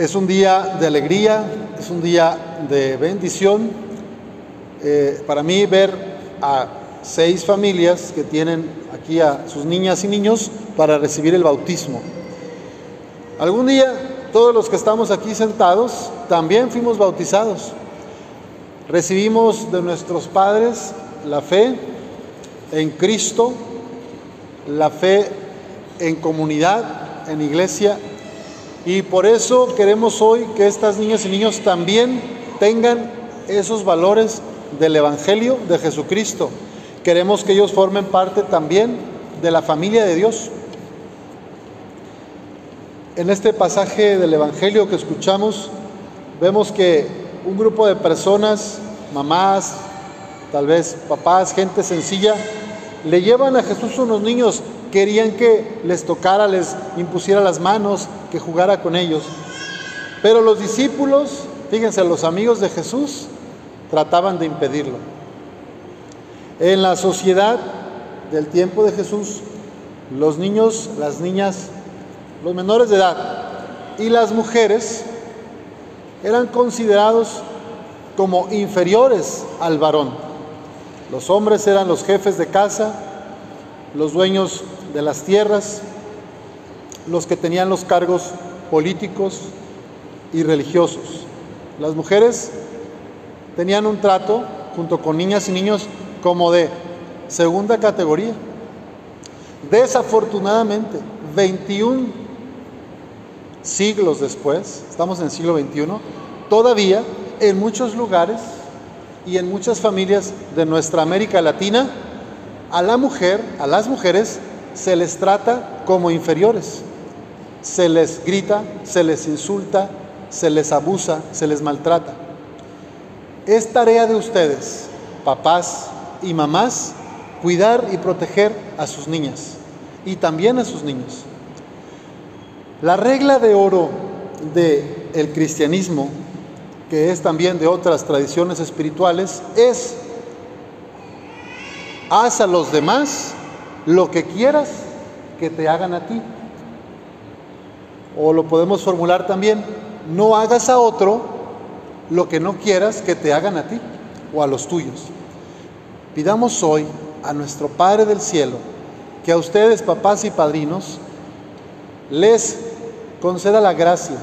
Es un día de alegría, es un día de bendición. Eh, para mí ver a seis familias que tienen aquí a sus niñas y niños para recibir el bautismo. Algún día todos los que estamos aquí sentados también fuimos bautizados. Recibimos de nuestros padres la fe en Cristo, la fe en comunidad, en iglesia, y por eso queremos hoy que estas niñas y niños también tengan esos valores del Evangelio de Jesucristo. Queremos que ellos formen parte también de la familia de Dios. En este pasaje del Evangelio que escuchamos, vemos que un grupo de personas, mamás, tal vez papás, gente sencilla, le llevan a Jesús unos niños, querían que les tocara, les impusiera las manos, que jugara con ellos. Pero los discípulos, fíjense, los amigos de Jesús, trataban de impedirlo. En la sociedad del tiempo de Jesús, los niños, las niñas, los menores de edad y las mujeres eran considerados como inferiores al varón. Los hombres eran los jefes de casa, los dueños de las tierras, los que tenían los cargos políticos y religiosos. Las mujeres tenían un trato, junto con niñas y niños, como de segunda categoría. Desafortunadamente, 21 siglos después, estamos en el siglo XXI, todavía en muchos lugares y en muchas familias de nuestra América Latina, a la mujer, a las mujeres, se les trata como inferiores. Se les grita, se les insulta, se les abusa, se les maltrata. Es tarea de ustedes, papás y mamás, cuidar y proteger a sus niñas y también a sus niños. La regla de oro del el cristianismo que es también de otras tradiciones espirituales, es haz a los demás lo que quieras que te hagan a ti. O lo podemos formular también, no hagas a otro lo que no quieras que te hagan a ti o a los tuyos. Pidamos hoy a nuestro Padre del Cielo que a ustedes, papás y padrinos, les conceda la gracia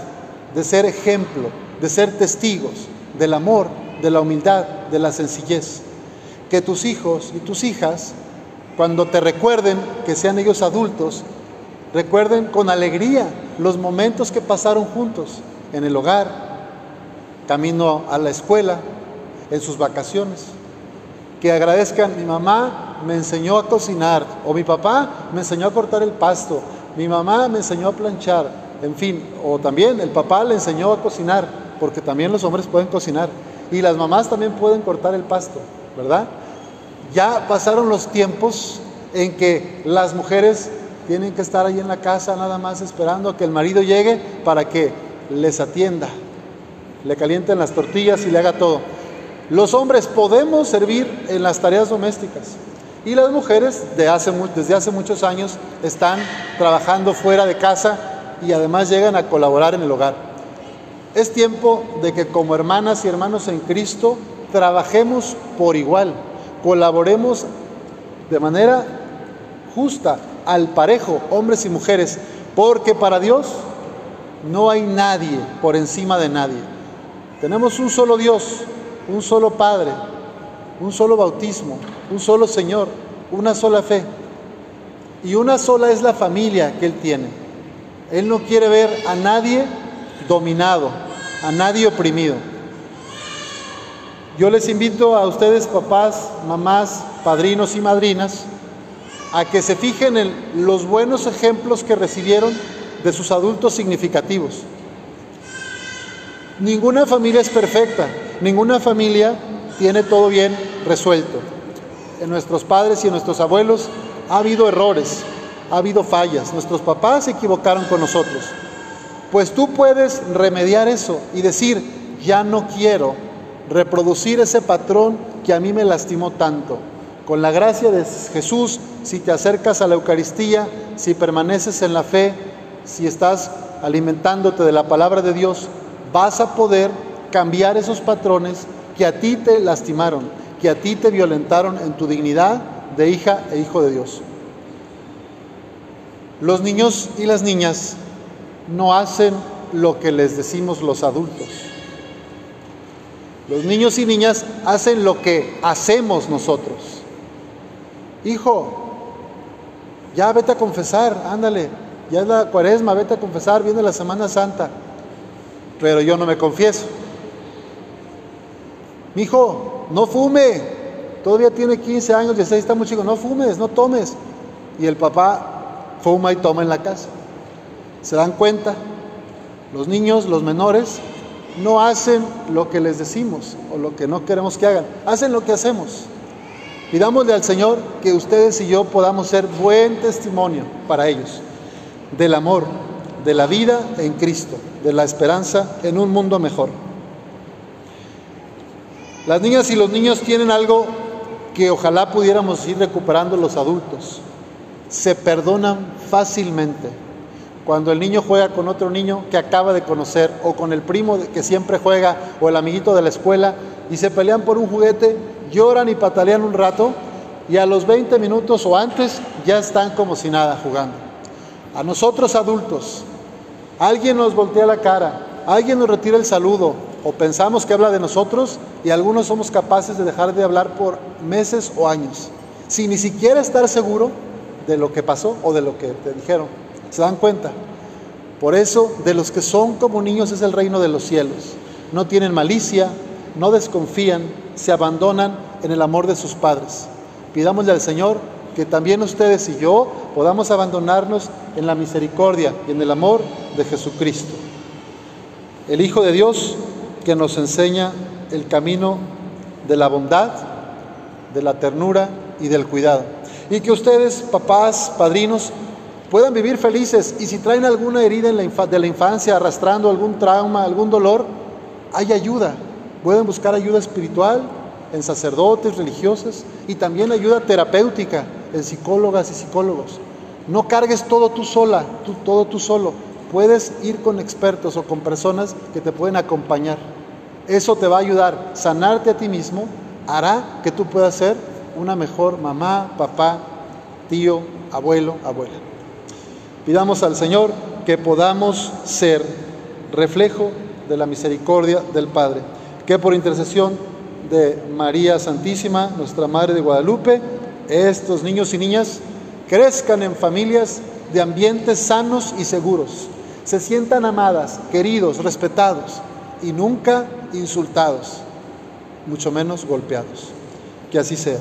de ser ejemplo de ser testigos del amor, de la humildad, de la sencillez. Que tus hijos y tus hijas, cuando te recuerden que sean ellos adultos, recuerden con alegría los momentos que pasaron juntos en el hogar, camino a la escuela, en sus vacaciones. Que agradezcan, mi mamá me enseñó a cocinar, o mi papá me enseñó a cortar el pasto, mi mamá me enseñó a planchar, en fin, o también el papá le enseñó a cocinar porque también los hombres pueden cocinar y las mamás también pueden cortar el pasto, ¿verdad? Ya pasaron los tiempos en que las mujeres tienen que estar ahí en la casa nada más esperando a que el marido llegue para que les atienda, le calienten las tortillas y le haga todo. Los hombres podemos servir en las tareas domésticas y las mujeres desde hace muchos años están trabajando fuera de casa y además llegan a colaborar en el hogar. Es tiempo de que como hermanas y hermanos en Cristo trabajemos por igual, colaboremos de manera justa, al parejo, hombres y mujeres, porque para Dios no hay nadie por encima de nadie. Tenemos un solo Dios, un solo Padre, un solo bautismo, un solo Señor, una sola fe. Y una sola es la familia que Él tiene. Él no quiere ver a nadie dominado, a nadie oprimido. Yo les invito a ustedes, papás, mamás, padrinos y madrinas, a que se fijen en los buenos ejemplos que recibieron de sus adultos significativos. Ninguna familia es perfecta, ninguna familia tiene todo bien resuelto. En nuestros padres y en nuestros abuelos ha habido errores, ha habido fallas, nuestros papás se equivocaron con nosotros. Pues tú puedes remediar eso y decir, ya no quiero reproducir ese patrón que a mí me lastimó tanto. Con la gracia de Jesús, si te acercas a la Eucaristía, si permaneces en la fe, si estás alimentándote de la palabra de Dios, vas a poder cambiar esos patrones que a ti te lastimaron, que a ti te violentaron en tu dignidad de hija e hijo de Dios. Los niños y las niñas no hacen lo que les decimos los adultos. Los niños y niñas hacen lo que hacemos nosotros. Hijo, ya vete a confesar, ándale, ya es la cuaresma, vete a confesar, viene la Semana Santa. Pero yo no me confieso. Mi hijo, no fume. Todavía tiene 15 años, 16, está muy chico. No fumes, no tomes. Y el papá fuma y toma en la casa. ¿Se dan cuenta? Los niños, los menores, no hacen lo que les decimos o lo que no queremos que hagan. Hacen lo que hacemos. Pidámosle al Señor que ustedes y yo podamos ser buen testimonio para ellos del amor, de la vida en Cristo, de la esperanza en un mundo mejor. Las niñas y los niños tienen algo que ojalá pudiéramos ir recuperando los adultos. Se perdonan fácilmente. Cuando el niño juega con otro niño que acaba de conocer o con el primo que siempre juega o el amiguito de la escuela y se pelean por un juguete, lloran y patalean un rato y a los 20 minutos o antes ya están como si nada jugando. A nosotros adultos, alguien nos voltea la cara, alguien nos retira el saludo o pensamos que habla de nosotros y algunos somos capaces de dejar de hablar por meses o años, sin ni siquiera estar seguro de lo que pasó o de lo que te dijeron. ¿Se dan cuenta? Por eso, de los que son como niños es el reino de los cielos. No tienen malicia, no desconfían, se abandonan en el amor de sus padres. Pidámosle al Señor que también ustedes y yo podamos abandonarnos en la misericordia y en el amor de Jesucristo. El Hijo de Dios que nos enseña el camino de la bondad, de la ternura y del cuidado. Y que ustedes, papás, padrinos, puedan vivir felices y si traen alguna herida de la infancia, arrastrando algún trauma, algún dolor, hay ayuda. Pueden buscar ayuda espiritual en sacerdotes, religiosos y también ayuda terapéutica en psicólogas y psicólogos. No cargues todo tú sola, todo tú solo. Puedes ir con expertos o con personas que te pueden acompañar. Eso te va a ayudar. Sanarte a ti mismo hará que tú puedas ser una mejor mamá, papá, tío, abuelo, abuela. Pidamos al Señor que podamos ser reflejo de la misericordia del Padre, que por intercesión de María Santísima, nuestra Madre de Guadalupe, estos niños y niñas crezcan en familias de ambientes sanos y seguros, se sientan amadas, queridos, respetados y nunca insultados, mucho menos golpeados. Que así sea.